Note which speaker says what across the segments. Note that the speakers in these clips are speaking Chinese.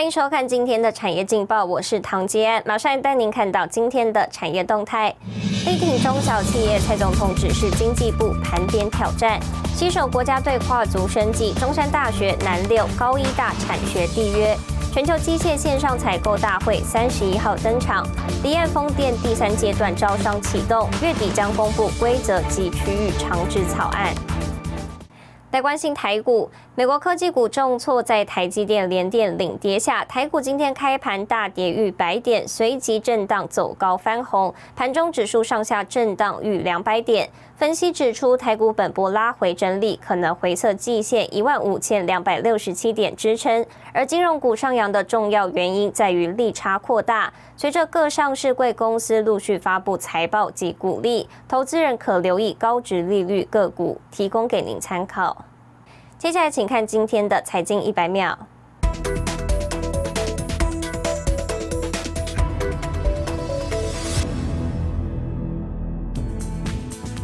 Speaker 1: 欢迎收看今天的产业劲报，我是唐杰安，马上带您看到今天的产业动态。力挺中小企业，蔡总统指示经济部盘点挑战，携手国家队跨足生计。中山大学南六高一大产学缔约，全球机械线上采购大会三十一号登场，离岸风电第三阶段招商启动，月底将公布规则及区域长治草案。来关心台股，美国科技股重挫，在台积电、联电领跌下，台股今天开盘大跌逾百点，随即震荡走高翻红，盘中指数上下震荡逾两百点。分析指出，台股本波拉回整理，可能回测季线一万五千两百六十七点支撑。而金融股上扬的重要原因在于利差扩大，随着各上市贵公司陆续发布财报及股利，投资人可留意高值利率个股，提供给您参考。接下来，请看今天的财经一百秒。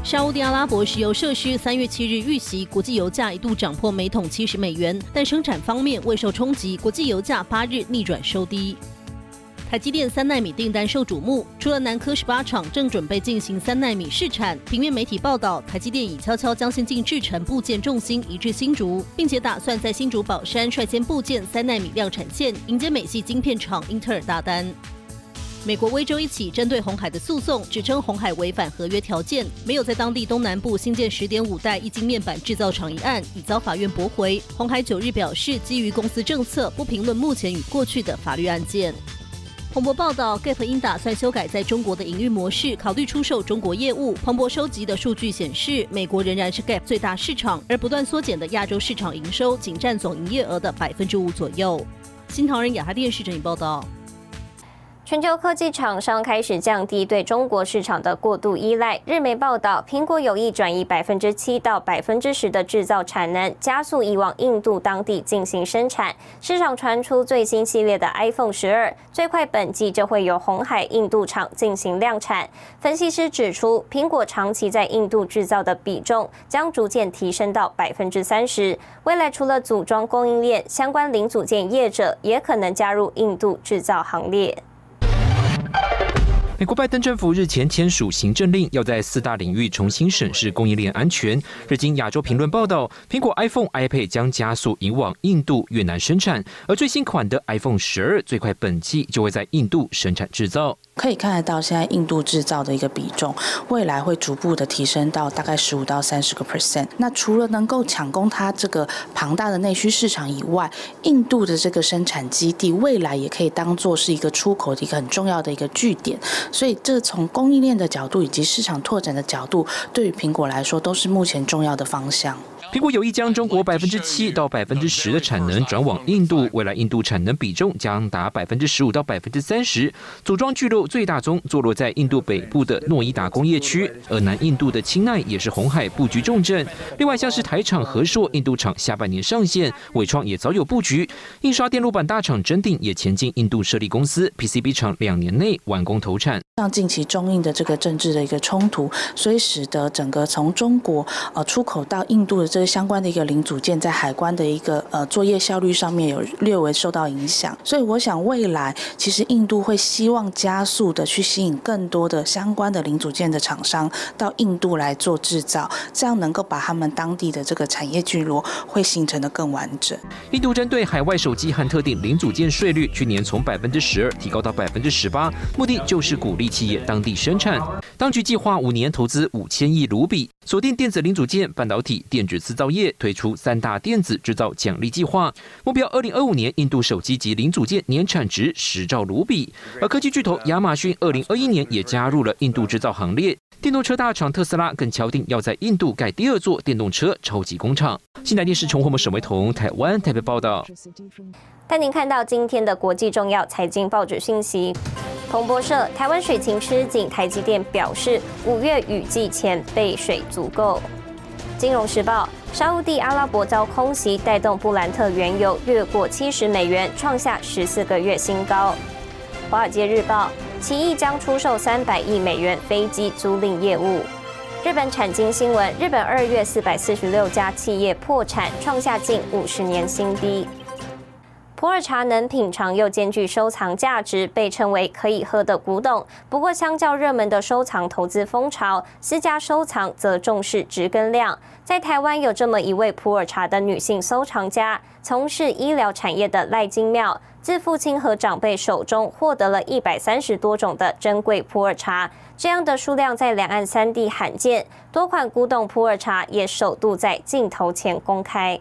Speaker 2: 沙地阿拉伯石油设施三月七日遇袭，国际油价一度涨破每桶七十美元，但生产方面未受冲击，国际油价八日逆转收低。台积电三纳米订单受瞩目，除了南科十八厂正准备进行三纳米试产，平面媒体报道，台积电已悄悄将先进制程部件重心移至新竹，并且打算在新竹宝山率先部件三纳米量产线，迎接美系晶片厂英特尔大单。美国威州一起针对红海的诉讼，指称红海违反合约条件，没有在当地东南部新建十点五代液晶面板制造厂一案，已遭法院驳回。红海九日表示，基于公司政策，不评论目前与过去的法律案件。彭博报道，Gap 因打算修改在中国的营运模式，考虑出售中国业务。彭博收集的数据显示，美国仍然是 Gap 最大市场，而不断缩减的亚洲市场营收仅占总营业额的百分之五左右。新唐人亚太电视整理报道。
Speaker 1: 全球科技厂商开始降低对中国市场的过度依赖。日媒报道，苹果有意转移百分之七到百分之十的制造产能，加速移往印度当地进行生产。市场传出最新系列的 iPhone 十二，最快本季就会由红海印度厂进行量产。分析师指出，苹果长期在印度制造的比重将逐渐提升到百分之三十。未来除了组装供应链，相关零组件业者也可能加入印度制造行列。
Speaker 3: 美国拜登政府日前签署行政令，要在四大领域重新审视供应链安全。日经亚洲评论报道，苹果 iPhone、iPad 将加速引往印度、越南生产，而最新款的 iPhone 十二最快本季就会在印度生产制造。
Speaker 4: 可以看得到，现在印度制造的一个比重，未来会逐步的提升到大概十五到三十个 percent。那除了能够抢攻它这个庞大的内需市场以外，印度的这个生产基地未来也可以当做是一个出口的一个很重要的一个据点。所以，这从供应链的角度以及市场拓展的角度，对于苹果来说都是目前重要的方向。
Speaker 3: 苹果有意将中国百分之七到百分之十的产能转往印度，未来印度产能比重将达百分之十五到百分之三十。组装巨鹿最大宗坐落在印度北部的诺伊达工业区，而南印度的钦奈也是红海布局重镇。另外，像是台厂和硕印度厂下半年上线，伟创也早有布局。印刷电路板大厂真定也前进印度设立公司，PCB 厂两年内完工投产。
Speaker 4: 像近期中印的这个政治的一个冲突，所以使得整个从中国呃出口到印度的。这相关的一个零组件在海关的一个呃作业效率上面有略微受到影响，所以我想未来其实印度会希望加速的去吸引更多的相关的零组件的厂商到印度来做制造，这样能够把他们当地的这个产业聚落会形成的更完整。
Speaker 3: 印度针对海外手机和特定零组件税率，去年从百分之十二提高到百分之十八，目的就是鼓励企业当地生产。当局计划五年投资五千亿卢比，锁定电子零组件、半导体、电子。制造业推出三大电子制造奖励计划，目标二零二五年印度手机及零组件年产值十兆卢比。而科技巨头亚马逊二零二一年也加入了印度制造行列，电动车大厂特斯拉更敲定要在印度盖第二座电动车超级工厂。新台电视从我们沈维彤台湾台北报道。
Speaker 1: 带您看到今天的国际重要财经报纸信息。彭博社：台湾水情吃紧，台积电表示五月雨季前备水足够。金融时报：沙地阿拉伯遭空袭，带动布兰特原油越过七十美元，创下十四个月新高。华尔街日报：奇异将出售三百亿美元飞机租赁业务。日本产经新闻：日本二月四百四十六家企业破产，创下近五十年新低。普洱茶能品尝又兼具收藏价值，被称为可以喝的古董。不过，相较热门的收藏投资风潮，私家收藏则重视植根量。在台湾有这么一位普洱茶的女性收藏家，从事医疗产业的赖金妙，自父亲和长辈手中获得了一百三十多种的珍贵普洱茶，这样的数量在两岸三地罕见。多款古董普洱茶也首度在镜头前公开。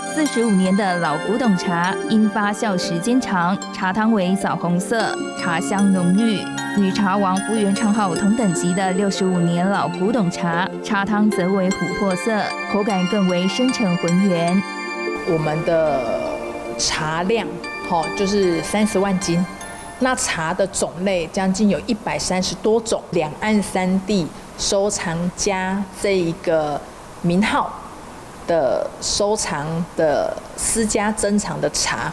Speaker 5: 四十五年的老古董茶，因发酵时间长，茶汤为枣红色，茶香浓郁。与茶王福源昌号同等级的六十五年老古董茶，茶汤则为琥珀色，口感更为深沉浑圆。
Speaker 6: 我们的茶量，好，就是三十万斤。那茶的种类将近有一百三十多种，两岸三地收藏家这一个名号的收藏的私家珍藏的茶，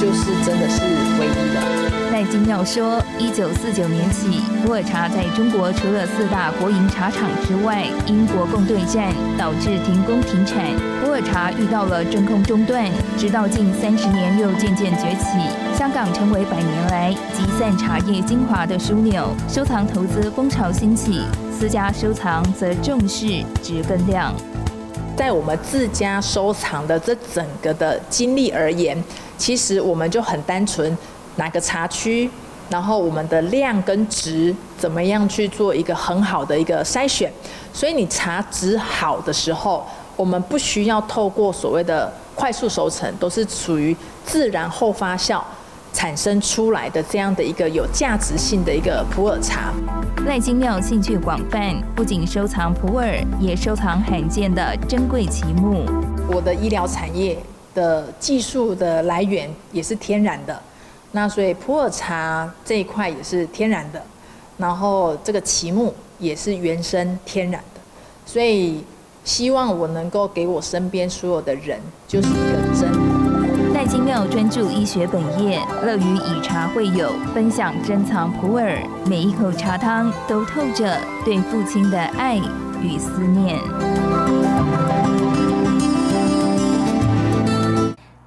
Speaker 6: 就是真的是唯一的。
Speaker 5: 赖金妙说，一九四九年起，普洱茶在中国除了四大国营茶厂之外，因国共对战导致停工停产，普洱茶遇到了真空中断，直到近三十年又渐渐崛起。香港成为百年来集散茶叶精华的枢纽，收藏投资风潮兴起，私家收藏则重视质跟量。
Speaker 6: 在我们自家收藏的这整个的经历而言，其实我们就很单纯。哪个茶区，然后我们的量跟值怎么样去做一个很好的一个筛选？所以你茶值好的时候，我们不需要透过所谓的快速熟成，都是属于自然后发酵产生出来的这样的一个有价值性的一个普洱茶。
Speaker 5: 赖金妙兴趣广泛，不仅收藏普洱，也收藏罕见的珍贵奇木。
Speaker 6: 我的医疗产业的技术的来源也是天然的。那所以普洱茶这一块也是天然的，然后这个奇木也是原生天然的，所以希望我能够给我身边所有的人就是
Speaker 5: 精。妙专注医学本业，乐于以茶会友，分享珍藏普洱，每一口茶汤都透着对父亲的爱与思念。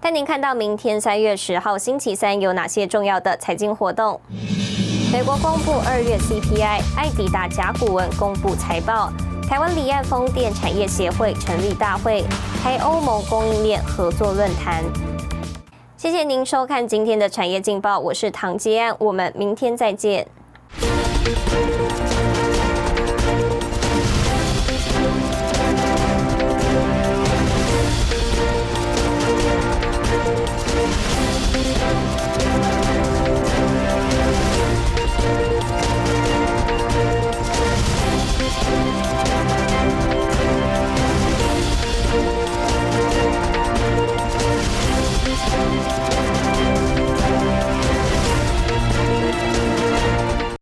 Speaker 1: 带您看到明天三月十号星期三有哪些重要的财经活动。美国公布二月 CPI，艾迪达甲骨文公布财报，台湾离岸风电产业协会成立大会，开欧盟供应链合作论坛。谢谢您收看今天的产业劲报，我是唐吉安，我们明天再见。